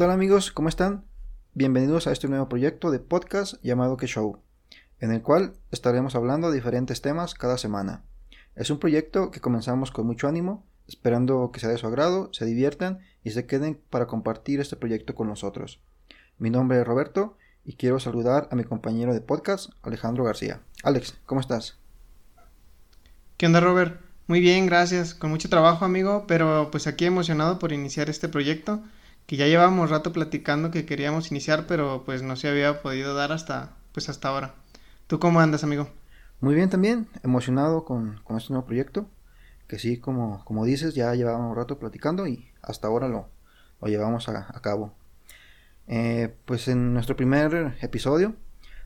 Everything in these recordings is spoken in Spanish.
¿Qué tal amigos? ¿Cómo están? Bienvenidos a este nuevo proyecto de podcast llamado Que Show, en el cual estaremos hablando de diferentes temas cada semana. Es un proyecto que comenzamos con mucho ánimo, esperando que sea de su agrado, se diviertan y se queden para compartir este proyecto con nosotros. Mi nombre es Roberto y quiero saludar a mi compañero de podcast, Alejandro García. Alex, ¿cómo estás? ¿Qué onda, Robert? Muy bien, gracias. Con mucho trabajo, amigo, pero pues aquí emocionado por iniciar este proyecto que ya llevábamos rato platicando que queríamos iniciar, pero pues no se había podido dar hasta, pues hasta ahora. ¿Tú cómo andas, amigo? Muy bien también, emocionado con, con este nuevo proyecto, que sí, como, como dices, ya llevábamos rato platicando y hasta ahora lo, lo llevamos a, cabo. Eh, pues en nuestro primer episodio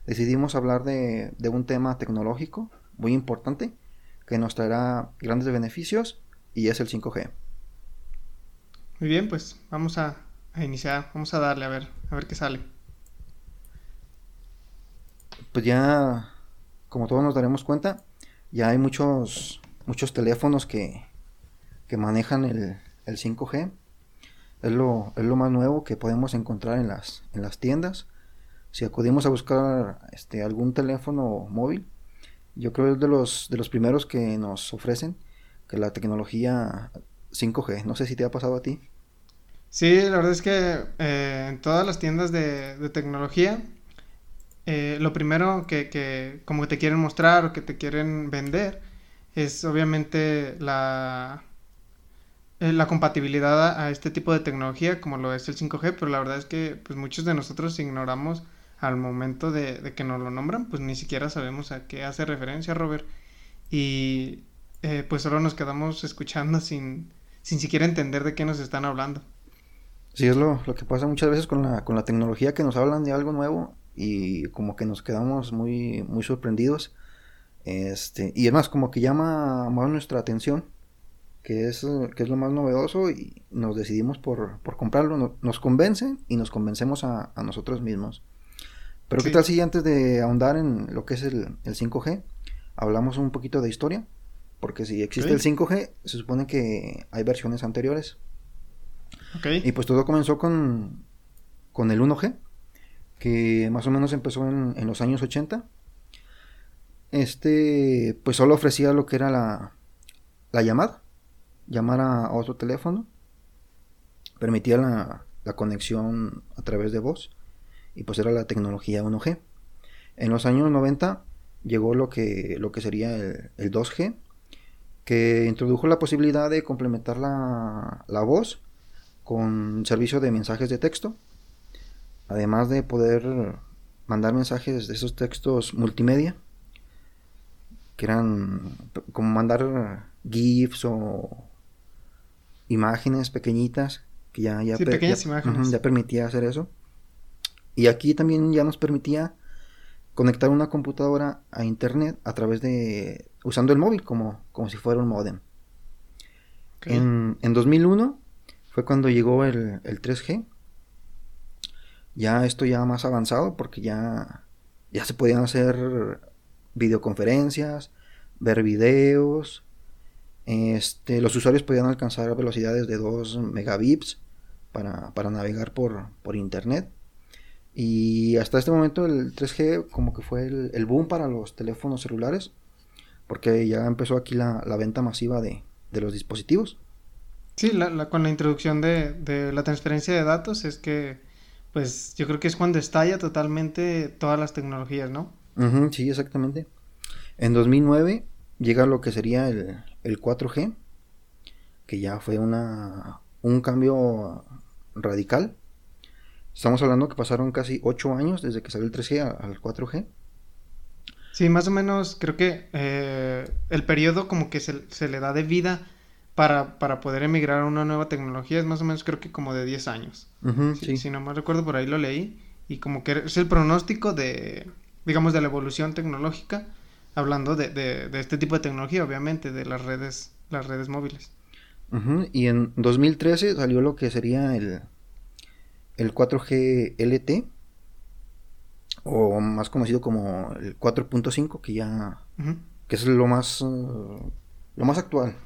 decidimos hablar de, de un tema tecnológico muy importante que nos traerá grandes beneficios y es el 5G. Muy bien, pues vamos a, a iniciar. Vamos a darle a ver, a ver qué sale. Pues ya, como todos nos daremos cuenta, ya hay muchos, muchos teléfonos que, que manejan el, el 5G. Es lo, es lo más nuevo que podemos encontrar en las, en las tiendas. Si acudimos a buscar este, algún teléfono móvil, yo creo que es de los, de los primeros que nos ofrecen que la tecnología 5G. No sé si te ha pasado a ti. Sí, la verdad es que eh, en todas las tiendas de, tecnología, eh, lo primero que, que como te quieren mostrar o que te quieren vender es obviamente la, eh, la compatibilidad a, este tipo de tecnología como lo es el 5G, pero la verdad es que pues muchos de nosotros ignoramos al momento de, de que nos lo nombran, pues ni siquiera sabemos a qué hace referencia Robert y pues solo nos quedamos escuchando sin, sin siquiera entender de qué nos están hablando. Sí, es lo, lo, que pasa muchas veces con la, con la tecnología, que nos hablan de algo nuevo y como que nos quedamos muy, muy sorprendidos. Este, y además como que llama más nuestra atención, que es, que es lo más novedoso y nos decidimos por, por comprarlo. Nos, convence y nos convencemos a, a nosotros mismos. Pero qué tal si antes de ahondar en lo que es el, el 5G, hablamos un poquito de historia. Porque si existe el 5G, se supone que hay versiones anteriores. Y pues todo comenzó con, con el 1G, que más o menos empezó en, en, los años 80. Este, pues solo ofrecía lo que era la, la llamada, llamar a otro teléfono, permitía la, la, conexión a través de voz, y pues era la tecnología 1G. En los años 90 llegó lo que, lo que sería el, el 2G, que introdujo la posibilidad de complementar la, la voz con servicio de mensajes de texto, además de poder mandar mensajes de esos textos multimedia, que eran como mandar GIFs o imágenes pequeñitas, que ya, ya, ya permitía hacer eso. Y aquí también ya nos permitía conectar una computadora a internet a través de usando el móvil como, como si fuera un modem. En, en 2001 fue cuando llegó el, 3G. Ya esto ya más avanzado porque ya, ya se podían hacer videoconferencias, ver videos. Este, los usuarios podían alcanzar velocidades de 2 megabits para, navegar por, por, internet. Y hasta este momento el 3G como que fue el, boom para los teléfonos celulares. Porque ya empezó aquí la, venta masiva de, de los dispositivos. Sí, la, con la introducción de, la transferencia de datos es que, pues yo creo que es cuando estalla totalmente todas las tecnologías, ¿no? sí, exactamente. En 2009 llega lo que sería el, 4G, que ya fue una, un cambio radical. Estamos hablando que pasaron casi 8 años desde que salió el 3G al 4G. Sí, más o menos creo que eh, el periodo como que se, se le da de vida para, para poder emigrar a una nueva tecnología es más o menos creo que como de 10 años. si, no mal recuerdo, por ahí lo leí. Y como que es el pronóstico de, digamos, de la evolución tecnológica, hablando de, de, este tipo de tecnología, obviamente, de las redes, las redes móviles. Y en 2013 salió lo que sería el, el 4G LT, o más conocido como el 4.5, que ya, que es lo más, lo más actual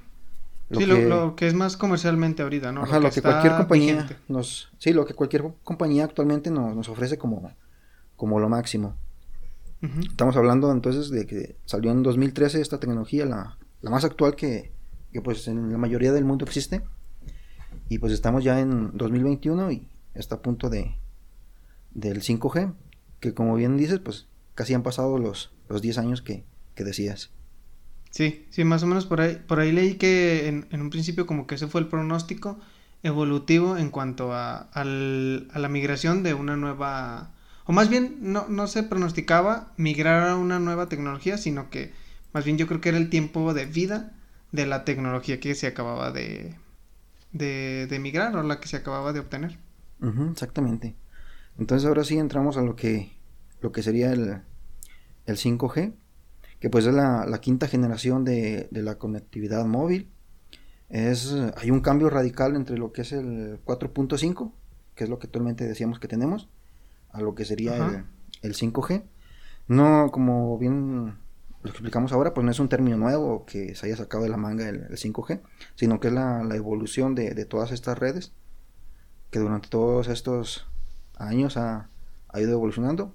sí, lo, que es más comercialmente ahorita, ¿no? Ajá, lo que, cualquier compañía nos... Sí, lo que cualquier compañía actualmente nos, nos ofrece como, como lo máximo. Estamos hablando entonces de que salió en 2013 esta tecnología, la, la más actual que, que, pues en la mayoría del mundo existe. Y pues estamos ya en 2021 y está a punto de del 5G, que como bien dices, pues casi han pasado los, los 10 años que, que decías. Sí, sí, más o menos por ahí, por ahí leí que en, un principio como que ese fue el pronóstico evolutivo en cuanto a, a la migración de una nueva, o más bien no, no se pronosticaba migrar a una nueva tecnología, sino que más bien yo creo que era el tiempo de vida de la tecnología que se acababa de, de, migrar o la que se acababa de obtener. exactamente. Entonces ahora sí entramos a lo que, lo que sería el, el 5G que pues es la, quinta generación de, la conectividad móvil. Es, hay un cambio radical entre lo que es el 4.5, que es lo que actualmente decíamos que tenemos, a lo que sería el, 5G. No, como bien lo explicamos ahora, pues no es un término nuevo que se haya sacado de la manga el, 5G, sino que es la, evolución de, todas estas redes que durante todos estos años ha, ha ido evolucionando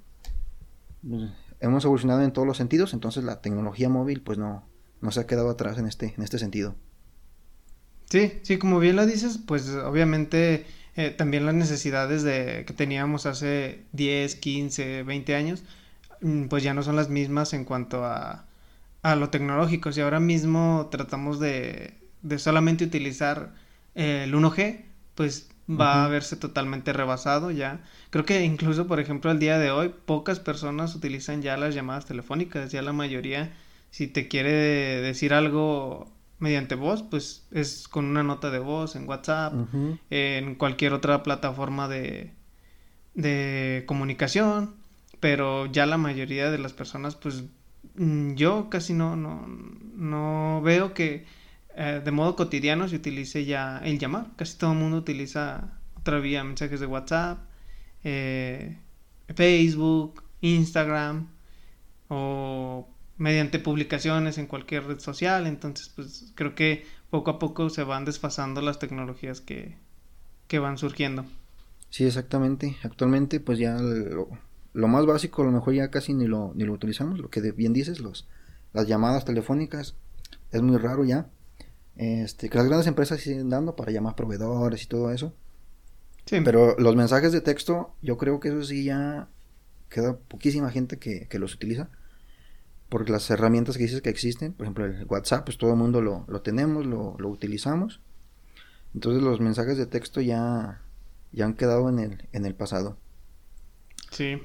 hemos evolucionado en todos los sentidos, entonces la tecnología móvil pues no, no se ha quedado atrás en este, en este sentido. Sí, sí, como bien lo dices, pues obviamente eh, también las necesidades de, que teníamos hace 10, 15, 20 años, mm, pues ya no son las mismas en cuanto a, a lo tecnológico. Si ahora mismo tratamos de, de solamente utilizar el 1G, pues va a verse totalmente rebasado ya. Creo que incluso, por ejemplo, el día de hoy, pocas personas utilizan ya las llamadas telefónicas, ya la mayoría, si te quiere decir algo mediante voz, pues es con una nota de voz en WhatsApp, en cualquier otra plataforma de, de comunicación, pero ya la mayoría de las personas, pues mm, yo casi no, no, no veo que eh, de modo cotidiano se utilice ya el llamar. Casi todo el mundo utiliza otra vía mensajes de WhatsApp, eh, Facebook, Instagram o mediante publicaciones en cualquier red social. Entonces, pues creo que poco a poco se van desfasando las tecnologías que, que van surgiendo. Sí, exactamente. Actualmente, pues ya lo, lo, más básico, a lo mejor ya casi ni lo, ni lo utilizamos. Lo que bien dices, los, las llamadas telefónicas, es muy raro ya. Este, que las grandes empresas siguen dando para llamar proveedores y todo eso. Sí. Pero los mensajes de texto, yo creo que eso sí ya queda poquísima gente que, los utiliza. Porque las herramientas que dices que existen, por ejemplo el WhatsApp, pues todo el mundo lo, tenemos, lo, utilizamos. Entonces los mensajes de texto ya, ya han quedado en el, en el pasado. Sí.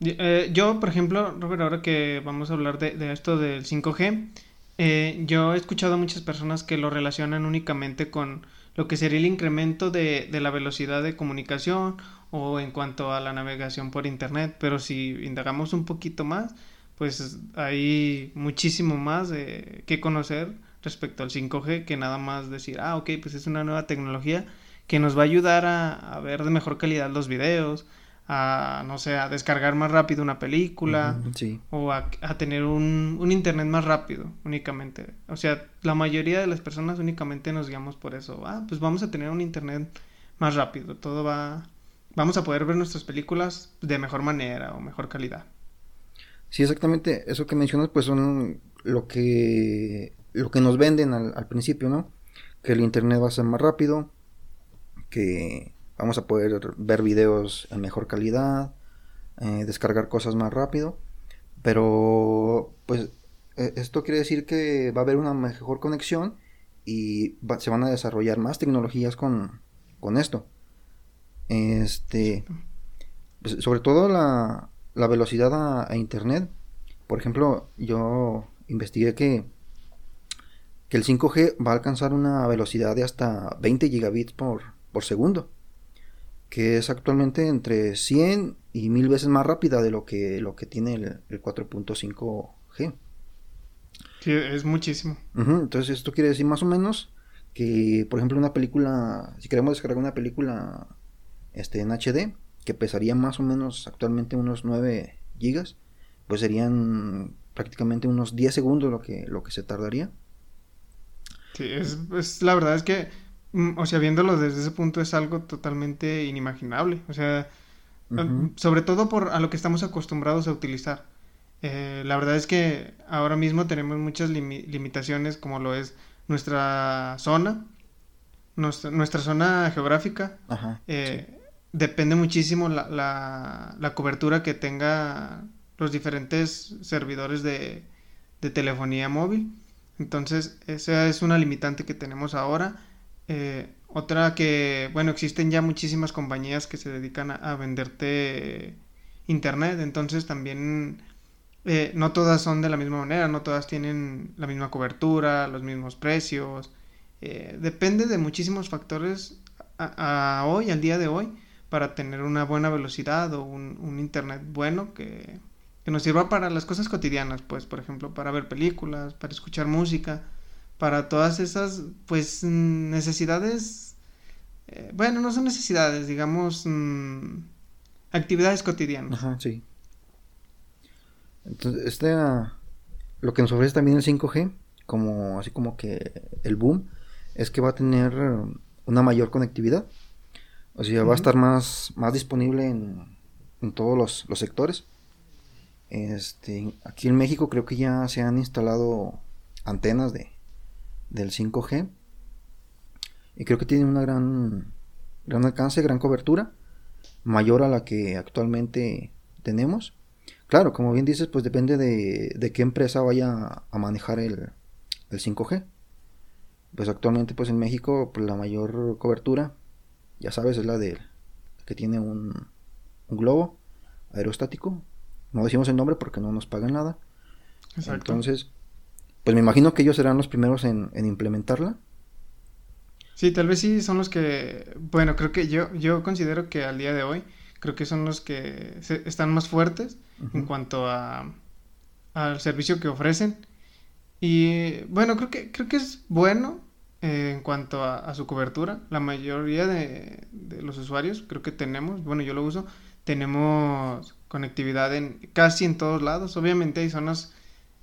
Eh, yo, por ejemplo, Robert, ahora que vamos a hablar de, de esto del 5G, eh, yo he escuchado a muchas personas que lo relacionan únicamente con lo que sería el incremento de, de la velocidad de comunicación o en cuanto a la navegación por internet, pero si indagamos un poquito más, pues hay muchísimo más que conocer respecto al 5G que nada más decir, ah, ok, pues es una nueva tecnología que nos va a ayudar a ver de mejor calidad los videos, a, no sé, a descargar más rápido una película o a, tener un, un, internet más rápido únicamente. O sea, la mayoría de las personas únicamente nos guiamos por eso. Ah, pues vamos a tener un internet más rápido, todo va... Vamos a poder ver nuestras películas de mejor manera o mejor calidad. Sí, exactamente. Eso que mencionas, pues son lo que, lo que nos venden al, al principio, ¿no? Que el internet va a ser más rápido, que Vamos a poder ver videos en mejor calidad, eh, descargar cosas más rápido. Pero, pues, e, esto quiere decir que va a haber una mejor conexión y se van a desarrollar más tecnologías con, con esto. Este, pues, sobre todo la, la velocidad a, a, internet. Por ejemplo, yo investigué que, que el 5G va a alcanzar una velocidad de hasta 20 gigabits por, por segundo que es actualmente entre 100 y 1000 veces más rápida de lo que, lo que tiene el, 4.5G. Sí, es muchísimo. Entonces esto quiere decir más o menos que, por ejemplo, una película, si queremos descargar una película este, en HD, que pesaría más o menos actualmente unos 9 gigas, pues serían prácticamente unos 10 segundos lo que, lo que se tardaría. Sí, es, es la verdad es que, o sea, viéndolo desde ese punto es algo totalmente inimaginable. O sea, sobre todo por a lo que estamos acostumbrados a utilizar. Eh, la verdad es que ahora mismo tenemos muchas limi- limitaciones como lo es nuestra zona, nuestra, nuestra zona geográfica. Ajá. eh, Depende muchísimo la, la, la cobertura que tenga los diferentes servidores de, de telefonía móvil. Entonces, esa es una limitante que tenemos ahora. Eh, otra que, bueno, existen ya muchísimas compañías que se dedican a, venderte internet, entonces también eh, no todas son de la misma manera, no todas tienen la misma cobertura, los mismos precios. Eh, depende de muchísimos factores a, a hoy, al día de hoy, para tener una buena velocidad o un, un internet bueno que, que nos sirva para las cosas cotidianas, pues, por ejemplo, para ver películas, para escuchar música, para todas esas, pues, necesidades, eh, bueno, no son necesidades, digamos, mm, actividades cotidianas. Ajá, sí. Entonces, este, ah, lo que nos ofrece también el 5G, como así como que el boom, es que va a tener una mayor conectividad. O sea, va a estar más, más disponible en, en todos los, los sectores. Este, aquí en México creo que ya se han instalado antenas de, del 5G. Y creo que tiene una gran, gran alcance, gran cobertura, mayor a la que actualmente tenemos. Claro, como bien dices, pues depende de, de qué empresa vaya a manejar el, el 5G. Pues actualmente, pues en México, pues, la mayor cobertura, ya sabes, es la de que tiene un, un globo aerostático. No decimos el nombre porque no nos pagan nada. Exacto. Entonces, pues me imagino que ellos serán los primeros en, en implementarla. Sí, tal vez sí son los que, bueno, creo que yo, yo considero que al día de hoy, creo que son los que se- están más fuertes en cuanto a al servicio que ofrecen. Y bueno, creo que, creo que es bueno eh, en cuanto a, a su cobertura. La mayoría de, de los usuarios, creo que tenemos, bueno, yo lo uso, tenemos conectividad en casi en todos lados. Obviamente hay zonas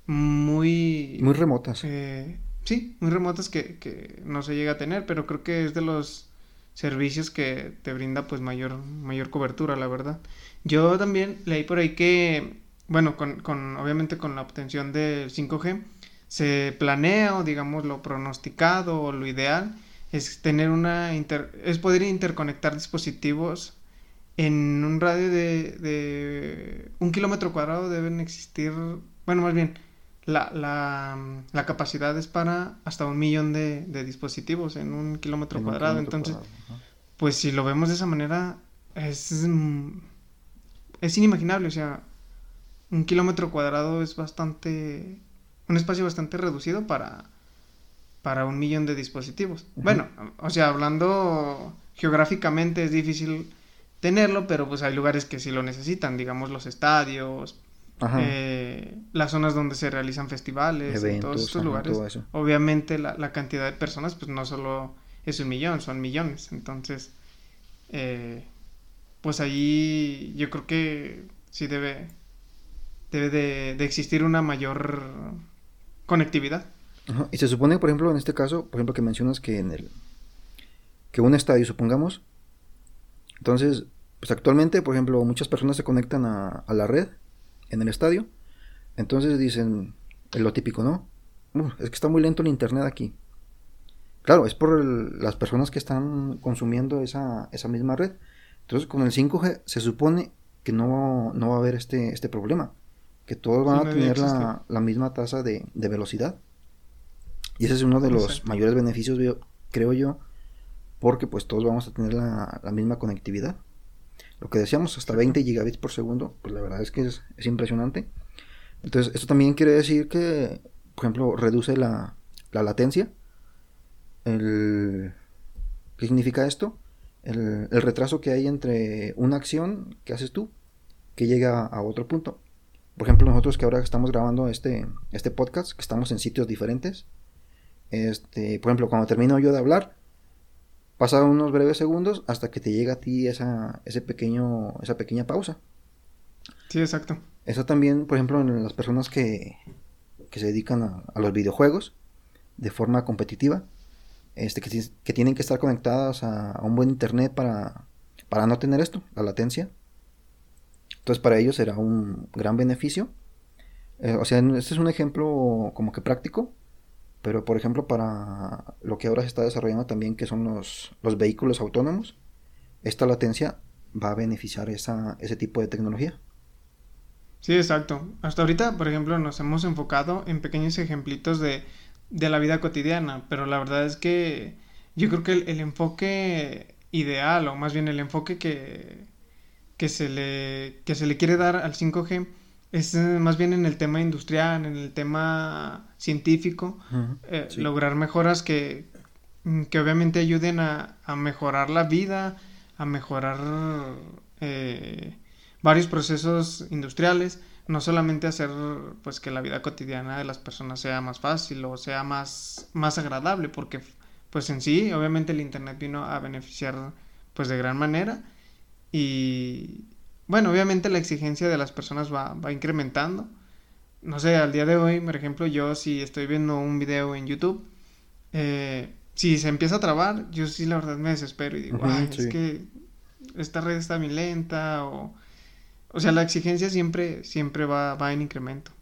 muy, Muy remotas. eh, sí, muy remotas que, que no se llega a tener, pero creo que es de los servicios que te brinda pues mayor, mayor cobertura, la verdad. Yo también leí por ahí que, bueno, con, con obviamente con la obtención del 5G, se planea o digamos lo pronosticado o lo ideal es tener una inter- es poder interconectar dispositivos en un radio de, de un kilómetro cuadrado deben existir, bueno, más bien, la, la, la capacidad es para hasta un millón de, de dispositivos en un kilómetro en un cuadrado. kilómetro Entonces, cuadrado, pues si lo vemos de esa manera, es, mm, es inimaginable. O sea, un kilómetro cuadrado es bastante, un espacio bastante reducido para, para un millón de dispositivos. Bueno, o sea, hablando geográficamente es difícil tenerlo, pero pues hay lugares que sí lo necesitan, digamos los estadios. Eh, las zonas donde se realizan festivales, en todos Eventos, estos ajá, lugares. Obviamente la, la cantidad de personas pues no solo es un millón, son millones. Entonces, eh, pues ahí yo creo que sí debe, debe de, de existir una mayor conectividad. Ajá, Y se supone, por ejemplo, en este caso, por ejemplo, que mencionas que en el que un estadio, supongamos, entonces, pues actualmente, por ejemplo, muchas personas se conectan a, a la red en el estadio, entonces dicen, es lo típico, ¿no? "Uf, es que está muy lento el internet aquí. Claro, es por el- las personas que están consumiendo esa, esa misma red. Entonces, con el 5G se supone que no, no va a haber este, este problema, que todos van Sí, a tener la, la misma tasa de, de velocidad. Y ese es uno de los Exacto. mayores beneficios, creo yo, porque pues todos vamos a tener la, la misma conectividad. Lo que decíamos, hasta 20 gigabits por segundo, pues la verdad es que es, es impresionante. Entonces, esto también quiere decir que, por ejemplo, reduce la, la latencia. El, ¿Qué significa esto? El, el retraso que hay entre una acción que haces tú que llega a otro punto. Por ejemplo, nosotros que ahora estamos grabando este, este podcast, que estamos en sitios diferentes, este, por ejemplo, cuando termino yo de hablar, pasan unos breves segundos hasta que te llega a ti esa, ese pequeño, esa pequeña pausa. Sí, exacto. Eso también, por ejemplo, en las personas que, que se dedican a, a los videojuegos, de forma competitiva, este, que, tienen que estar conectadas a, un buen internet para, para no tener esto, la latencia. Entonces para ellos será un gran beneficio. Eh, o sea, este es un ejemplo como que práctico, pero por ejemplo para lo que ahora se está desarrollando también, que son los, los vehículos autónomos, esta latencia va a beneficiar esa, ese tipo de tecnología. Sí, exacto. Hasta ahorita, por ejemplo, nos hemos enfocado en pequeños ejemplitos de, de la vida cotidiana, pero la verdad es que yo creo que el, enfoque ideal, o más bien el enfoque que, que, se le, que se le quiere dar al 5G, es eh, más bien en el tema industrial, en el tema científico, eh, lograr mejoras que, que obviamente ayuden a, a mejorar la vida, a mejorar eh, varios procesos industriales, no solamente hacer pues que la vida cotidiana de las personas sea más fácil o sea más, más agradable, porque pues en sí, obviamente el internet vino a beneficiar pues de gran manera y bueno, obviamente la exigencia de las personas va, va incrementando. No sé, al día de hoy, por ejemplo, yo si estoy viendo un video en YouTube, eh, si se empieza a trabar, yo sí la verdad me desespero y digo, ay, es que esta red está muy lenta o... O sea, la exigencia siempre, siempre va, va en incremento.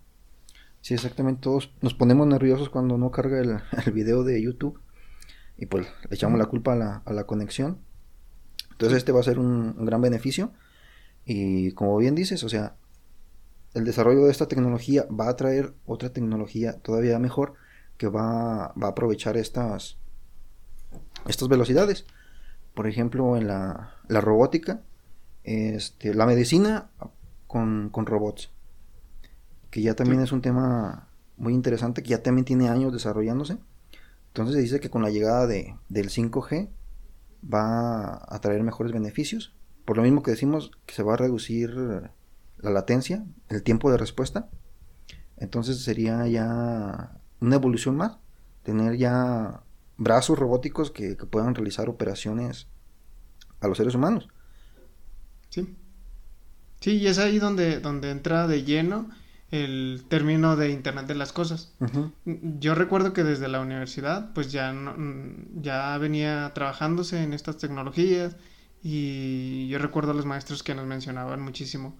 Sí, exactamente. Todos nos ponemos nerviosos cuando no carga el, el video de YouTube y pues le echamos la culpa a la, a la conexión. Entonces este va a ser un, un, gran beneficio y como bien dices, o sea, el desarrollo de esta tecnología va a traer otra tecnología todavía mejor que va, va a aprovechar estas, estas velocidades. Por ejemplo, en la, la robótica, este, la medicina con, con, robots, que ya también es un tema muy interesante, que ya también tiene años desarrollándose. Entonces se dice que con la llegada de, del 5G va a traer mejores beneficios. Por lo mismo que decimos que se va a reducir la latencia, el tiempo de respuesta. Entonces sería ya una evolución más, tener ya brazos robóticos que, puedan realizar operaciones a los seres humanos. Sí. Sí, y es ahí donde, donde entra de lleno el término de Internet de las Cosas. Yo recuerdo que desde la universidad, pues ya, ya venía trabajándose en estas tecnologías y yo recuerdo a los maestros que nos mencionaban muchísimo,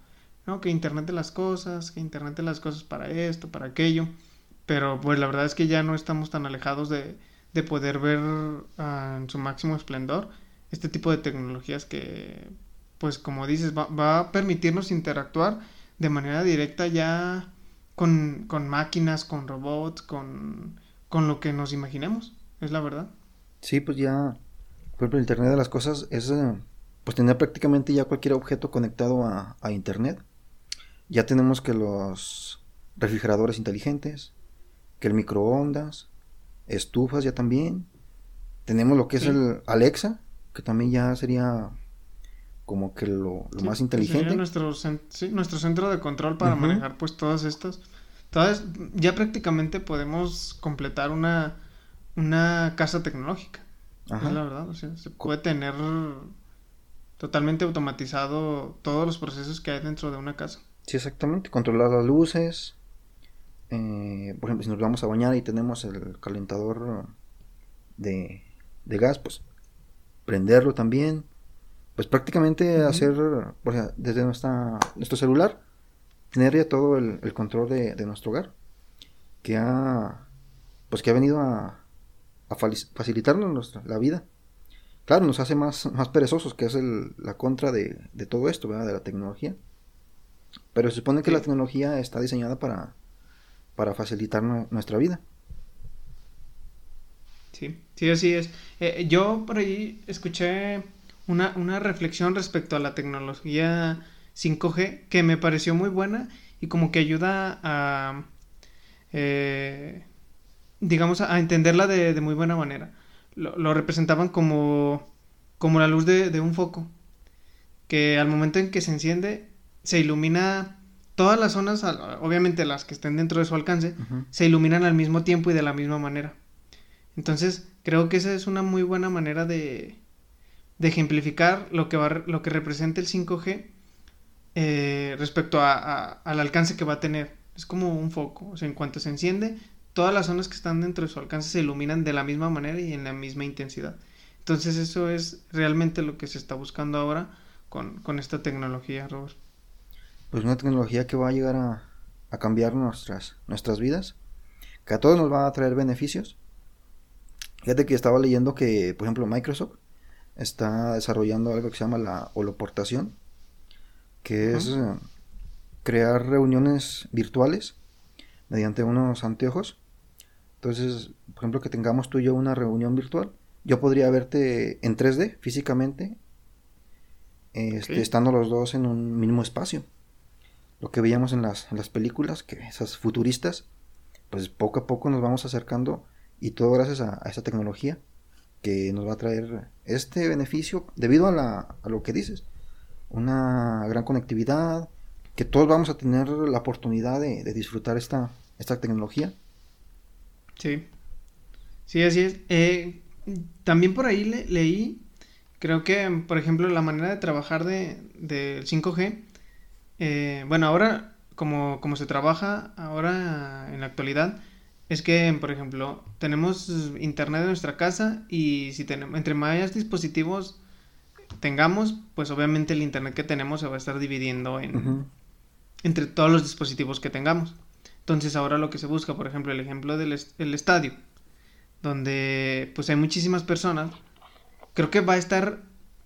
¿no? Que Internet de las Cosas, que Internet de las Cosas para esto, para aquello, pero pues la verdad es que ya no estamos tan alejados de, de poder ver uh, en su máximo esplendor este tipo de tecnologías que, pues como dices, va, va a permitirnos interactuar de manera directa ya con, con máquinas, con robots, con, con, lo que nos imaginemos, es la verdad. Sí, pues ya, por ejemplo, el Internet de las Cosas es, eh, pues tener prácticamente ya cualquier objeto conectado a, a Internet. Ya tenemos que los refrigeradores inteligentes, que el microondas, estufas ya también. Tenemos lo que es el Alexa, que también ya sería como que lo, más inteligente. nuestro, nuestro centro de control para manejar pues todas estas. Todas, ya prácticamente podemos completar una, una casa tecnológica. Es la verdad, o sea, se puede tener totalmente automatizado todos los procesos que hay dentro de una casa. Sí, exactamente, controlar las luces, eh, por ejemplo, si nos vamos a bañar y tenemos el calentador de, gas, pues prenderlo también. Pues prácticamente hacer, o sea, desde nuestra, nuestro celular, tener ya todo el, control de, nuestro hogar. Que ha, pues que ha venido a, a facilitarnos nuestra, la vida. Claro, nos hace más, más perezosos, que es el, la contra de, de todo esto, ¿verdad? De la tecnología. Pero se supone que la tecnología está diseñada para, para facilitar nuestra vida. Sí, sí, así es. Eh, yo por ahí escuché una, una, reflexión respecto a la tecnología 5G que me pareció muy buena y como que ayuda a, eh, digamos, a entenderla de, de, muy buena manera. Lo, lo representaban como, como la luz de, de un foco, que al momento en que se enciende se ilumina todas las zonas, obviamente las que estén dentro de su alcance, se iluminan al mismo tiempo y de la misma manera. Entonces, creo que esa es una muy buena manera de, de ejemplificar lo que, va, lo que representa el 5G eh, respecto a, al alcance que va a tener. Es como un foco, o sea, en cuanto se enciende, todas las zonas que están dentro de su alcance se iluminan de la misma manera y en la misma intensidad. Entonces eso es realmente lo que se está buscando ahora con, con esta tecnología, Robert. Pues una tecnología que va a llegar a, a cambiar nuestras, nuestras vidas, que a todos nos va a traer beneficios. Fíjate que estaba leyendo que, por ejemplo, Microsoft está desarrollando algo que se llama la holoportación, que es eh, crear reuniones virtuales mediante unos anteojos. Entonces, por ejemplo, que tengamos tú y yo una reunión virtual, yo podría verte en 3D físicamente, este, estando los dos en un mismo espacio. Lo que veíamos en las, en las películas, que esas futuristas, pues poco a poco nos vamos acercando y todo gracias a, a esa tecnología que nos va a traer este beneficio debido a, la, a lo que dices. Una gran conectividad, que todos vamos a tener la oportunidad de, disfrutar esta, esta tecnología. Sí, sí, así es. Eh, también por ahí leí, creo que, por ejemplo, la manera de trabajar de, del 5G, eh, bueno, ahora, como, como se trabaja ahora en la actualidad, es que, por ejemplo, tenemos internet en nuestra casa y si tenemos, entre más dispositivos tengamos, pues obviamente el internet que tenemos se va a estar dividiendo en, entre todos los dispositivos que tengamos. Entonces ahora lo que se busca, por ejemplo, el ejemplo del estadio, donde pues hay muchísimas personas, creo que va a estar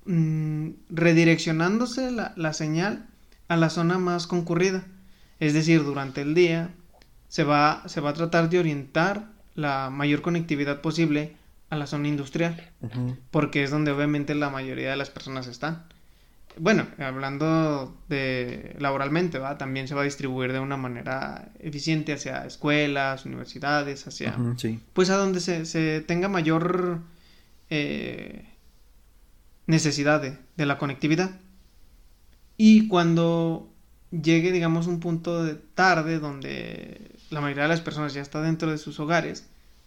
mm, redireccionándose la, la señal a la zona más concurrida. Es decir, durante el día se va, se va a tratar de orientar la mayor conectividad posible a la zona industrial, porque es donde obviamente la mayoría de las personas están. Bueno, hablando de laboralmente, ¿va? también se va a distribuir de una manera eficiente hacia escuelas, universidades, hacia... Pues a donde se, se tenga mayor eh, necesidad de, de la conectividad. Y cuando llegue, digamos, un punto de tarde donde la mayoría de las personas ya está dentro de sus hogares,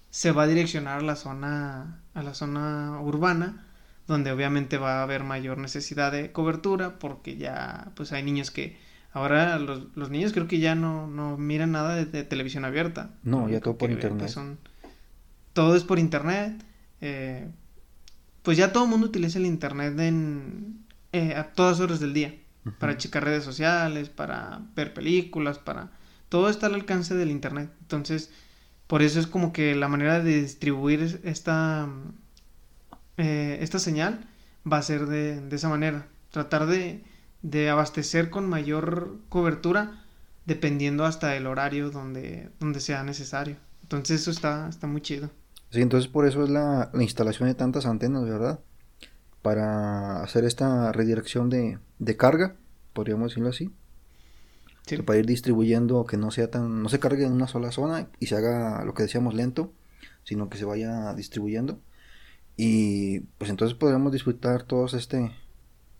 se va a direccionar a la zona, a la zona urbana, donde obviamente va a haber mayor necesidad de cobertura, porque ya pues hay niños que ahora los, los niños creo que ya no, no miran nada de, televisión abierta. No, ya todo por internet. Pues, son, todo es por internet. Eh, pues ya todo el mundo utiliza el internet en, eh, a todas horas del día, para checar redes sociales, para ver películas, para todo está al alcance del Internet. Entonces, por eso es como que la manera de distribuir esta, eh, esta señal va a ser de, de esa manera. Tratar de, de, abastecer con mayor cobertura dependiendo hasta el horario donde, donde sea necesario. Entonces eso está, está muy chido. Sí, entonces por eso es la, la instalación de tantas antenas, ¿verdad? Para hacer esta redirección de, de carga, podríamos decirlo así para ir distribuyendo que no sea tan, no se cargue en una sola zona y se haga lo que decíamos lento, sino que se vaya distribuyendo. Y pues entonces podremos disfrutar todos este,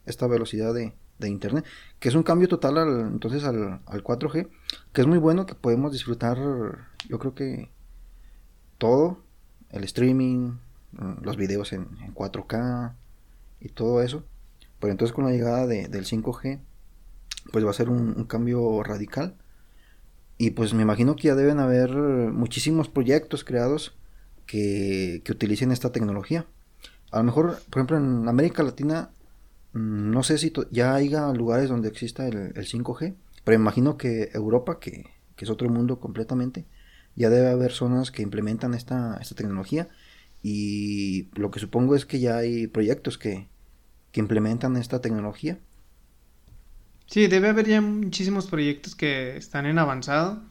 esta velocidad de, internet, que es un cambio total al, entonces al, 4G, que es muy bueno que podemos disfrutar, yo creo que todo, el streaming, los videos en, 4K y todo eso. Pero entonces con la llegada del 5G, pues va a ser un, cambio radical. Y pues me imagino que ya deben haber muchísimos proyectos creados que, utilicen esta tecnología. A lo mejor, por ejemplo, en América Latina, mm, no sé si ya haya lugares donde exista el, 5G, pero imagino que Europa, que, es otro mundo completamente, ya debe haber zonas que implementan esta, esta tecnología. Y lo que supongo es que ya hay proyectos que, que implementan esta tecnología Sí, debe haber ya muchísimos proyectos que están en avanzado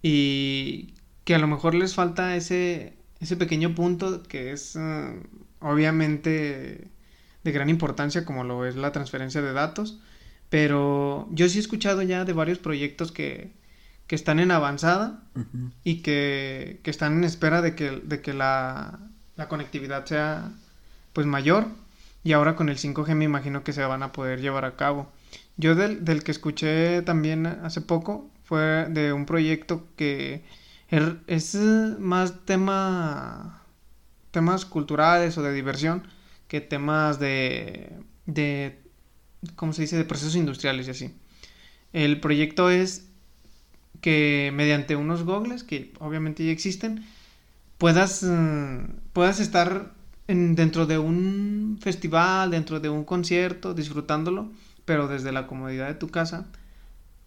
y que a lo mejor les falta ese, ese pequeño punto que es eh, obviamente de gran importancia como lo es la transferencia de datos, pero yo sí he escuchado ya de varios proyectos que, que están en avanzada y que, que, están en espera de que, de que la, la conectividad sea pues mayor y ahora con el 5G me imagino que se van a poder llevar a cabo. Yo del, del, que escuché también hace poco fue de un proyecto que es más tema temas culturales o de diversión que temas de de ¿cómo se dice? de procesos industriales y así. El proyecto es que mediante unos gogles, que obviamente ya existen, puedas, mm, puedas estar en, dentro de un festival, dentro de un concierto, disfrutándolo, pero desde la comodidad de tu casa.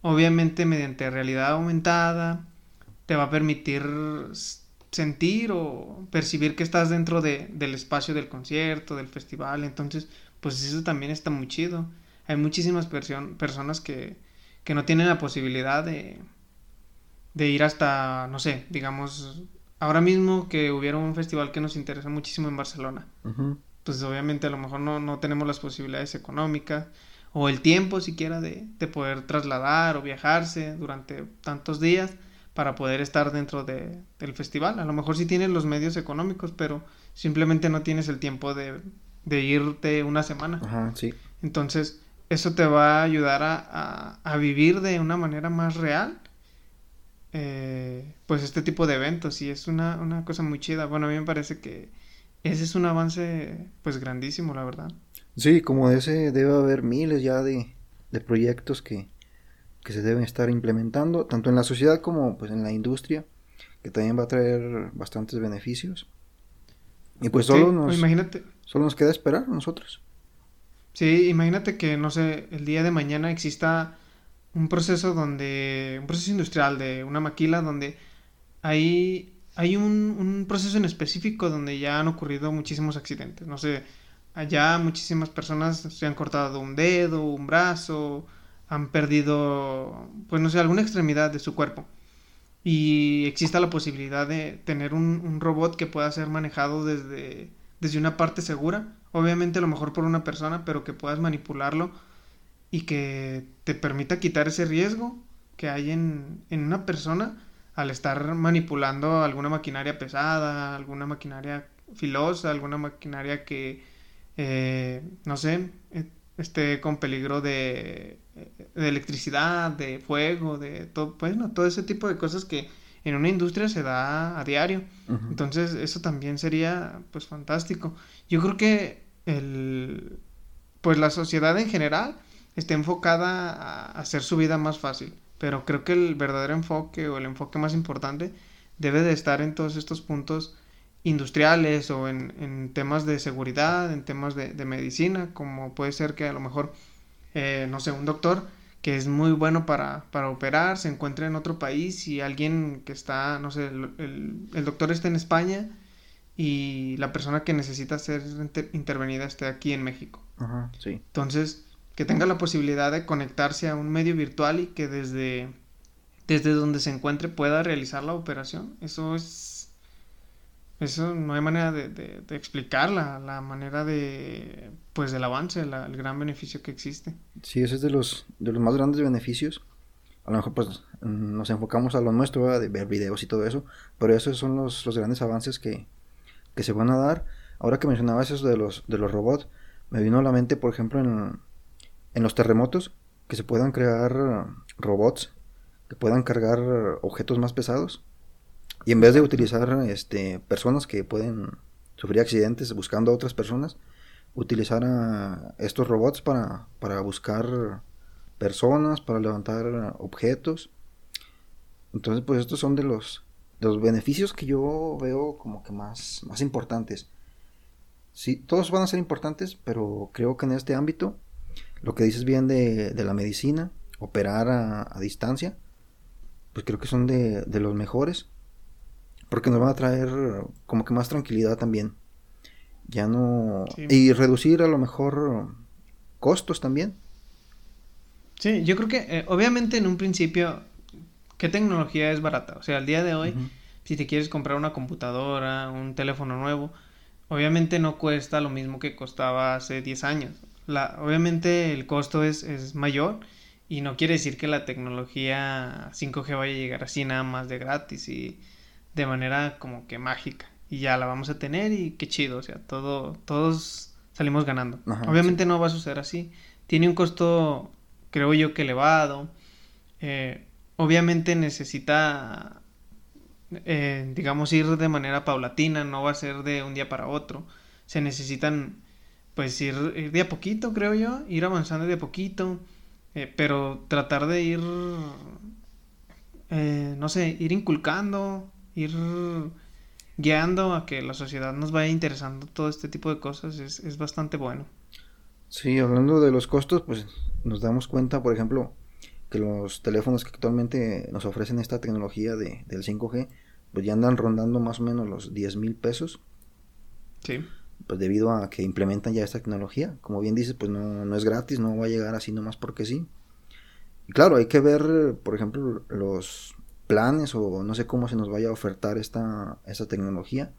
Obviamente mediante realidad aumentada, te va a permitir sentir o percibir que estás dentro de, del espacio del concierto, del festival. Entonces, pues eso también está muy chido. Hay muchísimas personas que, que no tienen la posibilidad de, de ir hasta, no sé, digamos, ahora mismo que hubiera un festival que nos interesa muchísimo en Barcelona. Pues obviamente a lo mejor no, no, tenemos las posibilidades económicas o el tiempo siquiera de, de, poder trasladar o viajarse durante tantos días para poder estar dentro de, del festival. A lo mejor sí tienes los medios económicos, pero simplemente no tienes el tiempo de, de irte una semana. Ajá, sí. Entonces, eso te va a ayudar a, a, a vivir de una manera más real eh, pues este tipo de eventos y es una, una, cosa muy chida. Bueno, a mí me parece que ese es un avance pues grandísimo, la verdad. Sí, como ese debe haber miles ya de, de proyectos que, que, se deben estar implementando, tanto en la sociedad como pues en la industria, que también va a traer bastantes beneficios. Y pues solo, nos, imagínate. solo nos queda esperar a nosotros. Sí, imagínate que, no sé, el día de mañana exista un proceso donde, un proceso industrial de una maquila donde hay, hay un, un, proceso en específico donde ya han ocurrido muchísimos accidentes. No sé, allá muchísimas personas se han cortado un dedo, un brazo, han perdido, pues no sé, alguna extremidad de su cuerpo. Y exista la posibilidad de tener un, robot que pueda ser manejado desde, desde una parte segura. Obviamente a lo mejor por una persona, pero que puedas manipularlo y que te permita quitar ese riesgo que hay en, en una persona al estar manipulando alguna maquinaria pesada, alguna maquinaria filosa, alguna maquinaria que, eh, no sé, eh, esté con peligro de, de, electricidad, de fuego, de todo, bueno, todo ese tipo de cosas que en una industria se da a diario. Uh -huh. Entonces, eso también sería, pues, fantástico. Yo creo que el, pues, la sociedad en general esté enfocada a hacer su vida más fácil. Pero creo que el verdadero enfoque o el enfoque más importante debe de estar en todos estos puntos industriales o en, en temas de seguridad, en temas de, de, medicina, como puede ser que a lo mejor, eh, no sé, un doctor que es muy bueno para, para, operar, se encuentra en otro país y alguien que está, no sé, el, el, el doctor está en España y la persona que necesita ser inter intervenida esté aquí en México. Ajá, sí. Entonces, que tenga la posibilidad de conectarse a un medio virtual y que desde, desde donde se encuentre pueda realizar la operación. Eso es... Eso no hay manera de, de, explicarla, la manera de, pues, del avance, la, el gran beneficio que existe. Sí, ese es de los, de los más grandes beneficios. A lo mejor, pues, nos enfocamos a lo nuestro, de ver videos y todo eso, pero esos son los, los grandes avances que, que se van a dar. Ahora que mencionabas eso de los, de los robots, me vino a la mente, por ejemplo, en, en los terremotos, que se puedan crear robots que puedan cargar objetos más pesados. Y en vez de utilizar este, personas que pueden sufrir accidentes buscando a otras personas, utilizar estos robots para, para buscar personas, para levantar objetos. Entonces, pues estos son de los, los beneficios que yo veo como que más, más importantes. Sí, todos van a ser importantes, pero creo que en este ámbito lo que dices bien de, de la medicina, operar a, a, distancia, pues creo que son de, de, los mejores, porque nos van a traer como que más tranquilidad también. Ya no... Sí. Y reducir a lo mejor costos también. Sí, yo creo que eh, obviamente en un principio, ¿qué tecnología es barata? O sea, al día de hoy, uh -huh. si te quieres comprar una computadora, un teléfono nuevo, obviamente no cuesta lo mismo que costaba hace 10 años la, obviamente el costo es, es mayor y no quiere decir que la tecnología 5G vaya a llegar así nada más de gratis y de manera como que mágica y ya la vamos a tener y qué chido, o sea, todo, todos salimos ganando. Ajá, Obviamente sí. no va a suceder así. Tiene un costo, creo yo, que elevado. Eh, obviamente necesita, eh, digamos, ir de manera paulatina, no va a ser de un día para otro. Se necesitan pues ir, ir, de a poquito, creo yo, ir avanzando de a poquito, eh, pero tratar de ir eh, no sé, ir inculcando, ir guiando a que la sociedad nos vaya interesando todo este tipo de cosas es, es bastante bueno. Sí, hablando de los costos, pues nos damos cuenta, por ejemplo, que los teléfonos que actualmente nos ofrecen esta tecnología de, del 5G, pues ya andan rondando más o menos los 10 mil pesos. Sí. Pues debido a que implementan ya esta tecnología. Como bien dices, pues no, no es gratis, no va a llegar así nomás porque sí. Y claro, hay que ver, por ejemplo, los planes o no sé cómo se nos vaya a ofertar esta, esta tecnología.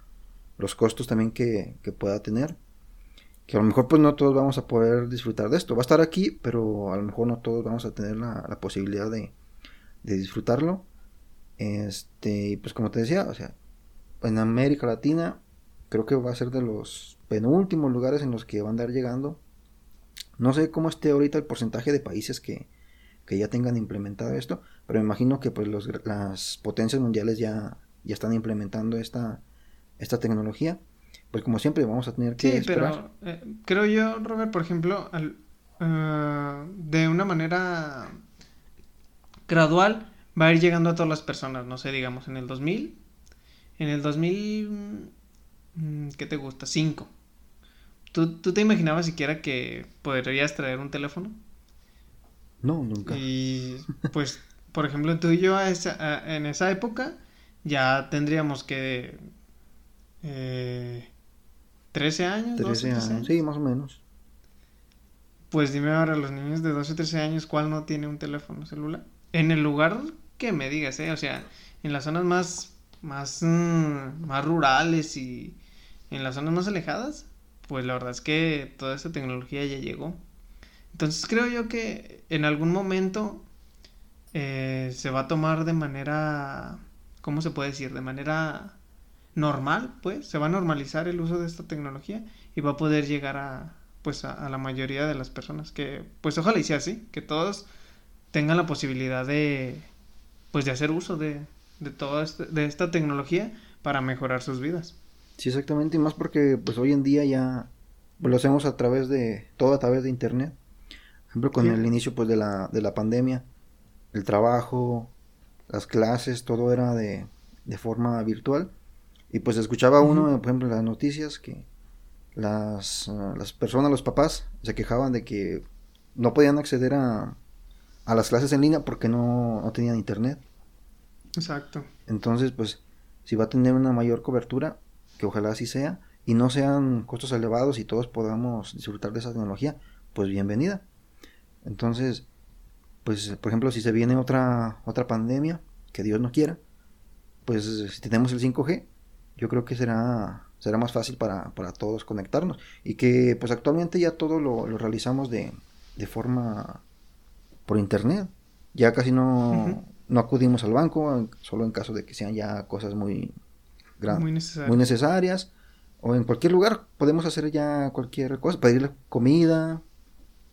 Los costos también que, que pueda tener que a lo mejor pues no todos vamos a poder disfrutar de esto. Va a estar aquí, pero a lo mejor no todos vamos a tener la, posibilidad de, disfrutarlo. Este, pues como te decía, o sea, en América Latina creo que va a ser de los penúltimos lugares en los que va a andar llegando. No sé cómo esté ahorita el porcentaje de países que, que ya tengan implementado esto, pero me imagino que pues los, las potencias mundiales ya, ya están implementando esta, esta tecnología pues como siempre vamos a tener que sí, pero eh, creo yo, Robert, por ejemplo, eh, de una manera gradual va a ir llegando a todas las personas, no sé, digamos, en el 2000, en el 2000, mm, ¿qué te gusta? 5. ¿Tú, ¿Tú te imaginabas siquiera que podrías traer un teléfono? No, nunca. Y pues, por ejemplo, tú y yo en esa época ya tendríamos que... Eh, 13 años, 13 años. Sí, más o menos. Pues dime ahora, los niños de 12 o 13 años, ¿cuál no tiene un teléfono celular? En el lugar que me digas, ¿eh? O sea, en las zonas más, más, mm, más rurales y en las zonas más alejadas, pues la verdad es que toda esta tecnología ya llegó. Entonces creo yo que en algún momento eh, se va a tomar de manera, ¿cómo se puede decir? De manera normal, pues, se va a normalizar el uso de esta tecnología y va a poder llegar a, pues, a, la mayoría de las personas que, pues, ojalá y sea así, que todos tengan la posibilidad de, pues, de hacer uso de, de toda este, de esta tecnología para mejorar sus vidas. Sí, exactamente, y más porque, pues, hoy en día ya lo hacemos a través de, todo a través de internet. Por ejemplo, con el inicio, pues, de la, de la pandemia, el trabajo, las clases, todo era de, de forma virtual y pues escuchaba uno, por ejemplo, en las noticias que las, ah, las personas, los papás, se quejaban de que no podían acceder a, a las clases en línea porque no, no, tenían internet. Exacto. Entonces, pues, si va a tener una mayor cobertura, que ojalá así sea, y no sean costos elevados y todos podamos disfrutar de esa tecnología, pues bienvenida. Entonces, pues, por ejemplo, si se viene otra, otra pandemia, que Dios no quiera, pues si tenemos el 5G, yo creo que será, será más fácil para, para todos conectarnos. Y que pues actualmente ya todo lo, realizamos de, de, forma por internet. Ya casi no, no acudimos al banco, solo en caso de que sean ya cosas muy, muy, muy necesarias. O en cualquier lugar podemos hacer ya cualquier cosa, pedirle comida,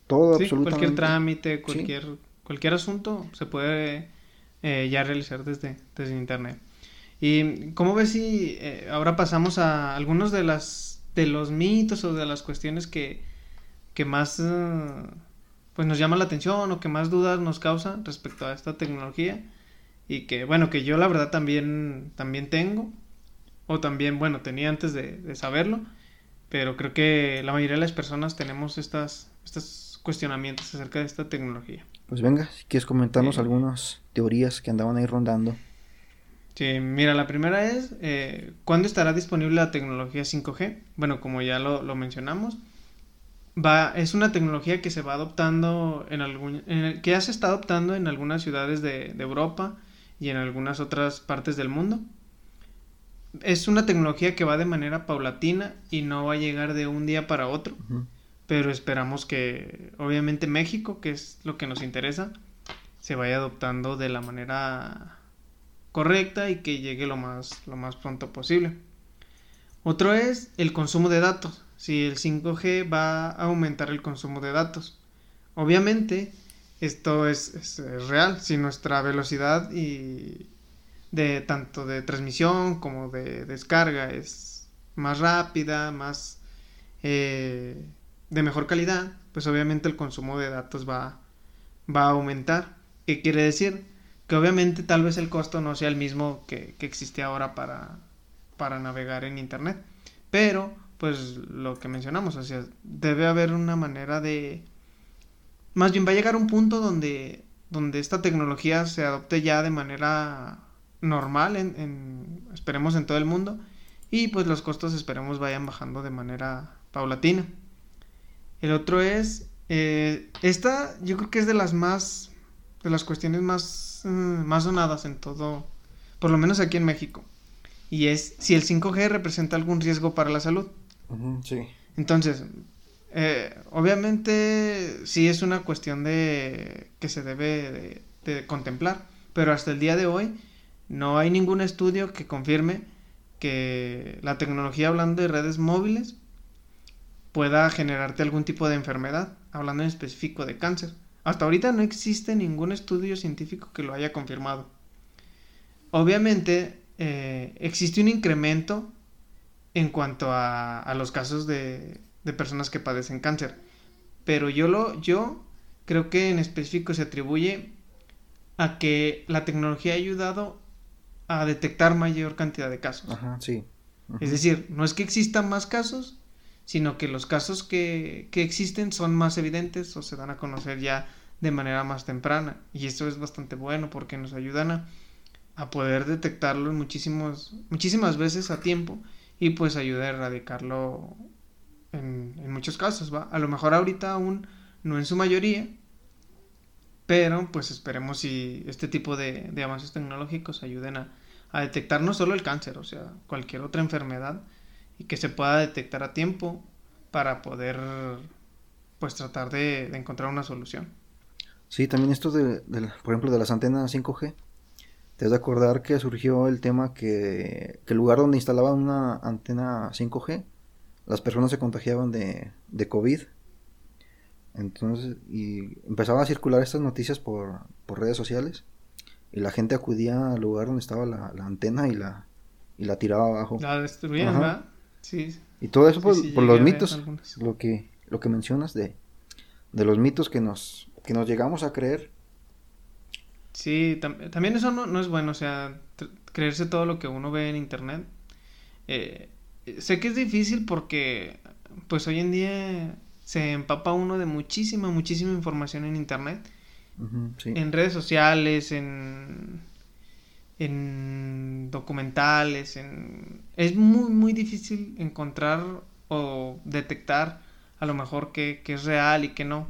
todo absolutamente. Cualquier trámite, cualquier, cualquier asunto se puede eh, ya realizar desde, desde internet. ¿Y cómo ves si eh, ahora pasamos a algunos de las de los mitos o de las cuestiones que, que más eh, pues nos llama la atención o que más dudas nos causa respecto a esta tecnología y que bueno que yo la verdad también también tengo o también bueno tenía antes de, saberlo pero creo que la mayoría de las personas tenemos estas estos cuestionamientos acerca de esta tecnología pues venga si quieres comentarnos algunas teorías que andaban ahí rondando Sí, mira, la primera es, eh, ¿cuándo estará disponible la tecnología 5G? Bueno, como ya lo, mencionamos, va, es una tecnología que se va adoptando en algún, que ya se está adoptando en algunas ciudades de, Europa y en algunas otras partes del mundo. Es una tecnología que va de manera paulatina y no va a llegar de un día para otro, pero esperamos que, obviamente, México, que es lo que nos interesa, se vaya adoptando de la manera correcta y que llegue lo más, lo más pronto posible. Otro es el consumo de datos. Si el 5G va a aumentar el consumo de datos. Obviamente, esto es, real. Si nuestra velocidad y de tanto de transmisión como de descarga es más rápida, más eh, de mejor calidad, pues obviamente el consumo de datos va, va a aumentar. ¿Qué quiere decir? que obviamente tal vez el costo no sea el mismo que, que existe ahora para, para navegar en internet, pero pues lo que mencionamos, o sea, debe haber una manera de... Más bien va a llegar un punto donde, donde esta tecnología se adopte ya de manera normal, en, esperemos en todo el mundo, y pues los costos esperemos vayan bajando de manera paulatina. El otro es, eh, esta yo creo que es de las más, de las cuestiones más, eh, más sonadas en todo, por lo menos aquí en México, y es si el 5G representa algún riesgo para la salud sí. Entonces, eh, obviamente sí es una cuestión de que se debe de, contemplar, pero hasta el día de hoy no hay ningún estudio que confirme que la tecnología hablando de redes móviles pueda generarte algún tipo de enfermedad, hablando en específico de cáncer. Hasta ahorita no existe ningún estudio científico que lo haya confirmado. Obviamente eh, existe un incremento en cuanto a, los casos de, personas que padecen cáncer. Pero yo, lo, yo creo que en específico se atribuye a que la tecnología ha ayudado a detectar mayor cantidad de casos. Ajá, sí. Es decir, no es que existan más casos, sino que los casos que, que, existen son más evidentes o se dan a conocer ya de manera más temprana. Y esto es bastante bueno porque nos ayudan a, a poder detectarlo muchísimos, muchísimas veces a tiempo y pues ayuda a erradicarlo en, muchos casos, ¿va? A lo mejor ahorita aún no en su mayoría, pero pues esperemos si este tipo de, avances tecnológicos ayuden a, detectar no solo el cáncer, o sea, cualquier otra enfermedad y que se pueda detectar a tiempo para poder pues tratar de, encontrar una solución. Sí, también esto de, por ejemplo, de las antenas 5G, te has de acordar que surgió el tema que, el lugar donde instalaban una antena 5G, las personas se contagiaban de, de COVID. Entonces, y empezaba a circular estas noticias por, redes sociales. Y la gente acudía al lugar donde estaba la, antena y la, y la tiraba abajo. La destruían, ¿verdad? Sí. Y todo eso por, los mitos, lo que, lo que mencionas de, de los mitos que nos, que nos llegamos a creer Sí, también eso no, es bueno, o sea, creerse todo lo que uno ve en internet. Eh, sé que es difícil porque, pues hoy en día se empapa uno de muchísima, muchísima información en internet. En redes sociales, en, en documentales, en... Es muy, muy difícil encontrar o detectar a lo mejor que, que es real y que no.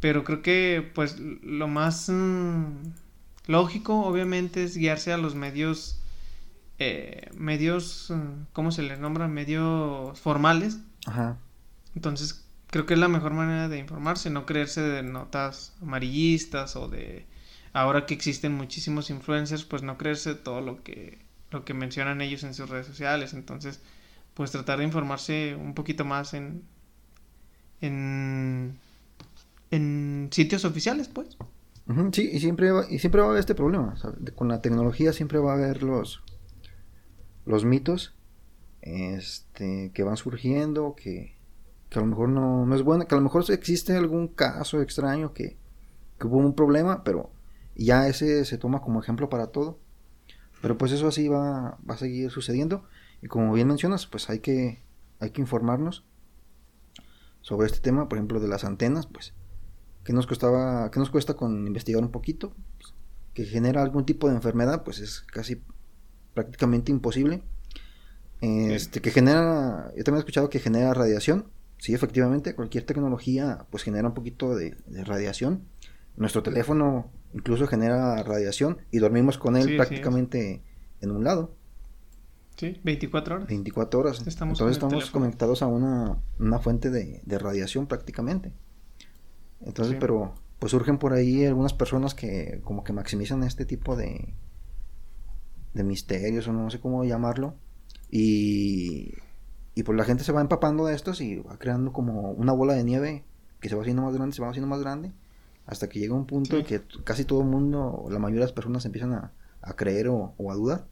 Pero creo que pues lo más mm, lógico obviamente es guiarse a los medios, eh, medios, mm, ¿cómo se les nombra? Medios formales. Ajá. Entonces creo que es la mejor manera de informarse, no creerse de notas amarillistas o de ahora que existen muchísimos influencers, pues no creerse todo lo que lo que mencionan ellos en sus redes sociales, entonces pues tratar de informarse un poquito más en en en sitios oficiales, pues. sí, y siempre, va, y siempre va a haber este problema. Con la tecnología siempre va a haber los, los mitos este, que van surgiendo, que, que a lo mejor no, no, es bueno, que a lo mejor existe algún caso extraño que, que hubo un problema, pero ya ese se toma como ejemplo para todo. Pero pues eso así va, va a seguir sucediendo. Y como bien mencionas, pues hay que, hay que informarnos sobre este tema, por ejemplo, de las antenas, pues que nos costaba, que nos cuesta con investigar un poquito, pues, que genera algún tipo de enfermedad, pues es casi prácticamente imposible. Este, que genera, yo también he escuchado que genera radiación. Sí, efectivamente, cualquier tecnología pues genera un poquito de, radiación. Nuestro teléfono incluso genera radiación y dormimos con él prácticamente en un lado. Sí, 24 horas. 24 horas. Estamos Entonces estamos conectados a una, una fuente de, de, radiación prácticamente. Entonces, pero pues surgen por ahí algunas personas que como que maximizan este tipo de de misterios o no sé cómo llamarlo y y pues la gente se va empapando de estos y va creando como una bola de nieve que se va haciendo más grande, se va haciendo más grande hasta que llega un punto en que casi todo el mundo, la mayoría de las personas empiezan a, creer o, a dudar.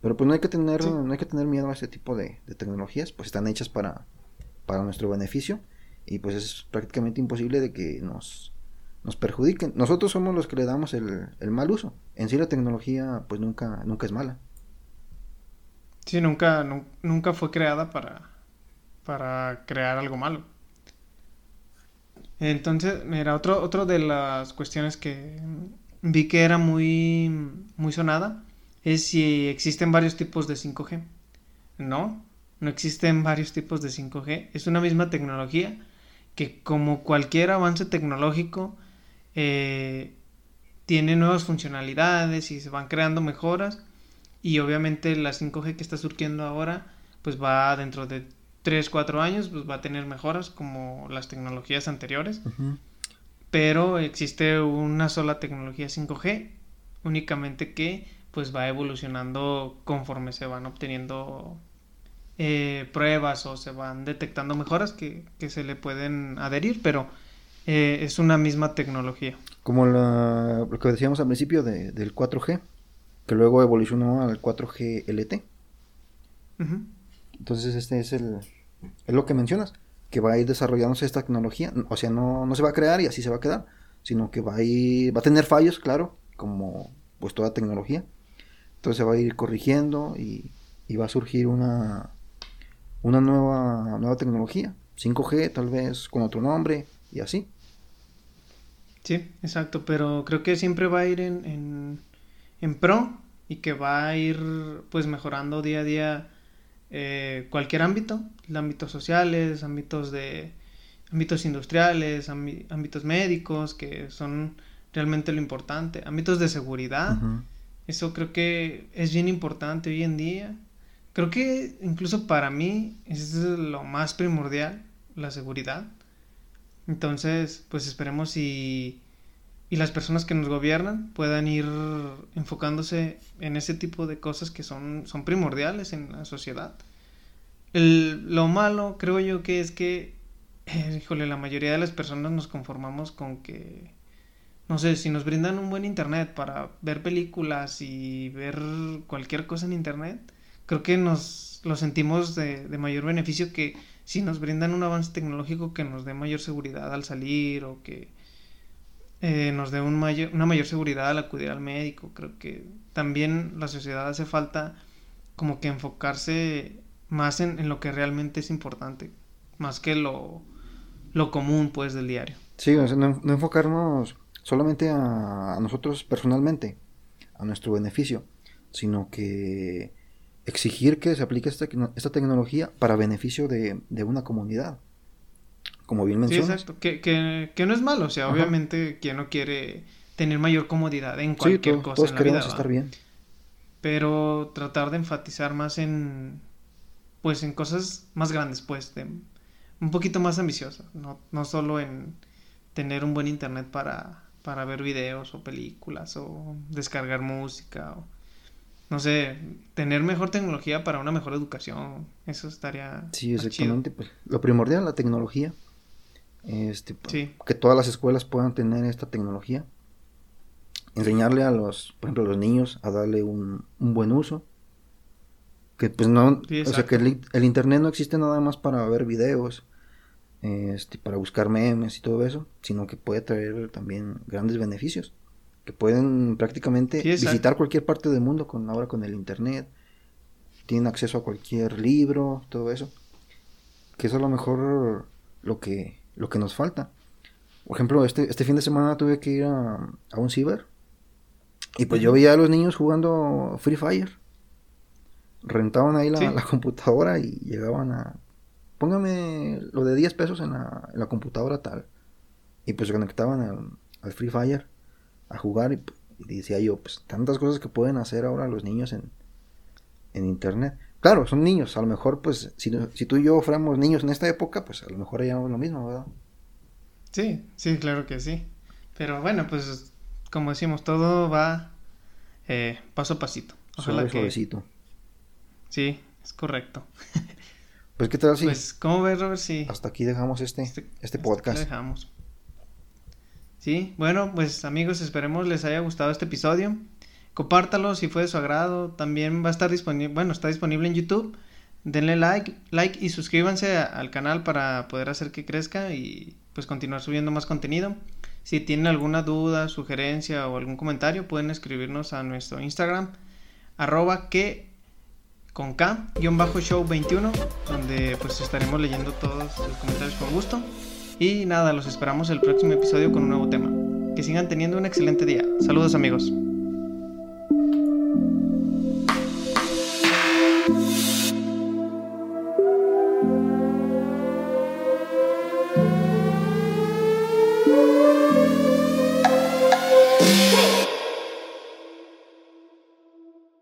Pero pues no hay que tener, no hay que tener miedo a este tipo de, de tecnologías, pues están hechas para, para nuestro beneficio y pues es prácticamente imposible de que nos, nos perjudiquen. Nosotros somos los que le damos el, el mal uso. En sí la tecnología pues nunca, nunca es mala. Sí, nunca, nunca fue creada para, para crear algo malo. Entonces, mira, otro, otro de las cuestiones que vi que era muy, muy sonada es si existen varios tipos de 5G. No, no existen varios tipos de 5G. Es una misma tecnología que como cualquier avance tecnológico eh, tiene nuevas funcionalidades y se van creando mejoras y obviamente la 5G que está surgiendo ahora pues va dentro de 3, 4 años pues va a tener mejoras como las tecnologías anteriores. Pero existe una sola tecnología 5G únicamente que pues va evolucionando conforme se van obteniendo eh, pruebas o se van detectando mejoras que, se le pueden adherir, pero eh, es una misma tecnología. Como lo que decíamos al principio del 4G, que luego evolucionó al 4G LT. Entonces este es el es lo que mencionas, que va a ir desarrollándose esta tecnología, o sea, no, no se va a crear y así se va a quedar, sino que va a ir, va a tener fallos, claro, como pues toda tecnología. Entonces se va a ir corrigiendo y, y va a surgir una una nueva nueva tecnología, 5G tal vez con otro nombre y así. Sí, exacto, pero creo que siempre va a ir en, en, en pro y que va a ir pues mejorando día a día eh, cualquier ámbito, ámbitos sociales, ámbitos de ámbitos industriales, ámbitos médicos, que son realmente lo importante, ámbitos de seguridad. Eso creo que es bien importante hoy en día. Creo que incluso para mí es lo más primordial, la seguridad. Entonces, pues esperemos y, y las personas que nos gobiernan puedan ir enfocándose en ese tipo de cosas que son, son primordiales en la sociedad. lo malo creo yo que es que, eh, híjole, la mayoría de las personas nos conformamos con que, no sé, si nos brindan un buen internet para ver películas y ver cualquier cosa en internet, creo que nos lo sentimos de mayor beneficio que si nos brindan un avance tecnológico que nos dé mayor seguridad al salir o que eh, nos dé un mayor, una mayor seguridad al acudir al médico. Creo que también la sociedad hace falta como que enfocarse más en, lo que realmente es importante, más que lo, lo común pues del diario. Sí, no, enfocarnos solamente a, nosotros personalmente, a nuestro beneficio, sino que exigir que se aplique esta, esta tecnología para beneficio de, de una comunidad como bien mencionas. Sí, exacto, que, que, que no es malo, o sea, obviamente quien no quiere tener mayor comodidad en cualquier cosa todos en la queremos estar bien. Pero tratar de enfatizar más en, pues, en cosas más grandes, pues, de, un poquito más ambiciosas, no, no solo en tener un buen internet para, para ver videos o películas o descargar música o no sé, tener mejor tecnología para una mejor educación. Eso estaría. Sí, exactamente. Pues, lo primordial, la tecnología. Este, Que todas las escuelas puedan tener esta tecnología. Enseñarle a los, por ejemplo, a los niños a darle un, buen uso. Que pues no, o sea que el, internet no existe nada más para ver videos, este, para buscar memes y todo eso, sino que puede traer también grandes beneficios. Que pueden prácticamente visitar cualquier parte del mundo con ahora con el internet. Tienen acceso a cualquier libro, todo eso. Que eso es a lo mejor lo que lo que nos falta. Por ejemplo, este, este fin de semana tuve que ir a, un ciber y pues yo veía a los niños jugando Free Fire. Rentaban ahí la, computadora y llegaban a... Póngame lo de 10 pesos en la, en la computadora tal. Y pues se conectaban al, Free Fire a jugar y, decía yo, pues tantas cosas que pueden hacer ahora los niños en, en internet. Claro, son niños, a lo mejor pues si, si tú y yo fuéramos niños en esta época, pues a lo mejor haríamos lo mismo, ¿verdad? Sí, sí, claro que sí. Pero bueno, pues como decimos, todo va eh, paso a pasito. Ojalá que... Suavecito. Sí, es correcto. pues qué tal si... Pues, ¿cómo ves, Robert? Sí. Hasta aquí dejamos este, este, este podcast. dejamos. Sí, bueno, pues amigos, esperemos les haya gustado este episodio. Compártalo si fue de su agrado. También va a estar disponible, bueno, está disponible en YouTube. Denle like, like y suscríbanse al canal para poder hacer que crezca y pues continuar subiendo más contenido. Si tienen alguna duda, sugerencia o algún comentario, pueden escribirnos a nuestro Instagram, arroba que con K, guion bajo show 21, donde pues estaremos leyendo todos los comentarios con gusto. Y nada, los esperamos el próximo episodio con un nuevo tema. Que sigan teniendo un excelente día. Saludos amigos.